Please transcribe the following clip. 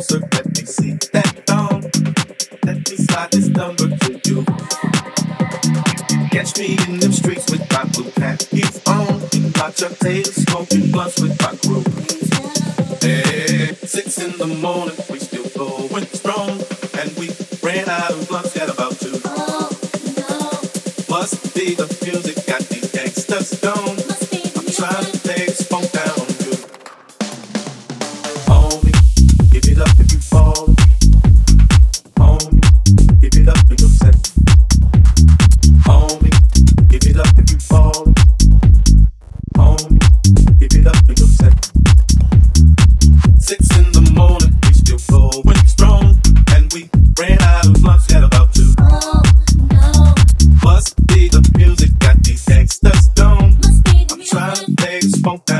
closer. Let me see that thong. Let me slide this number to you. Catch me in them streets with my blue hat. It's on. And watch your tail smoking blunts with my crew. Hey, six in the morning, we still going strong. And we ran out of blunts at about two. Oh, no. Must be the music got these gangsters stoned. Try things, funk that.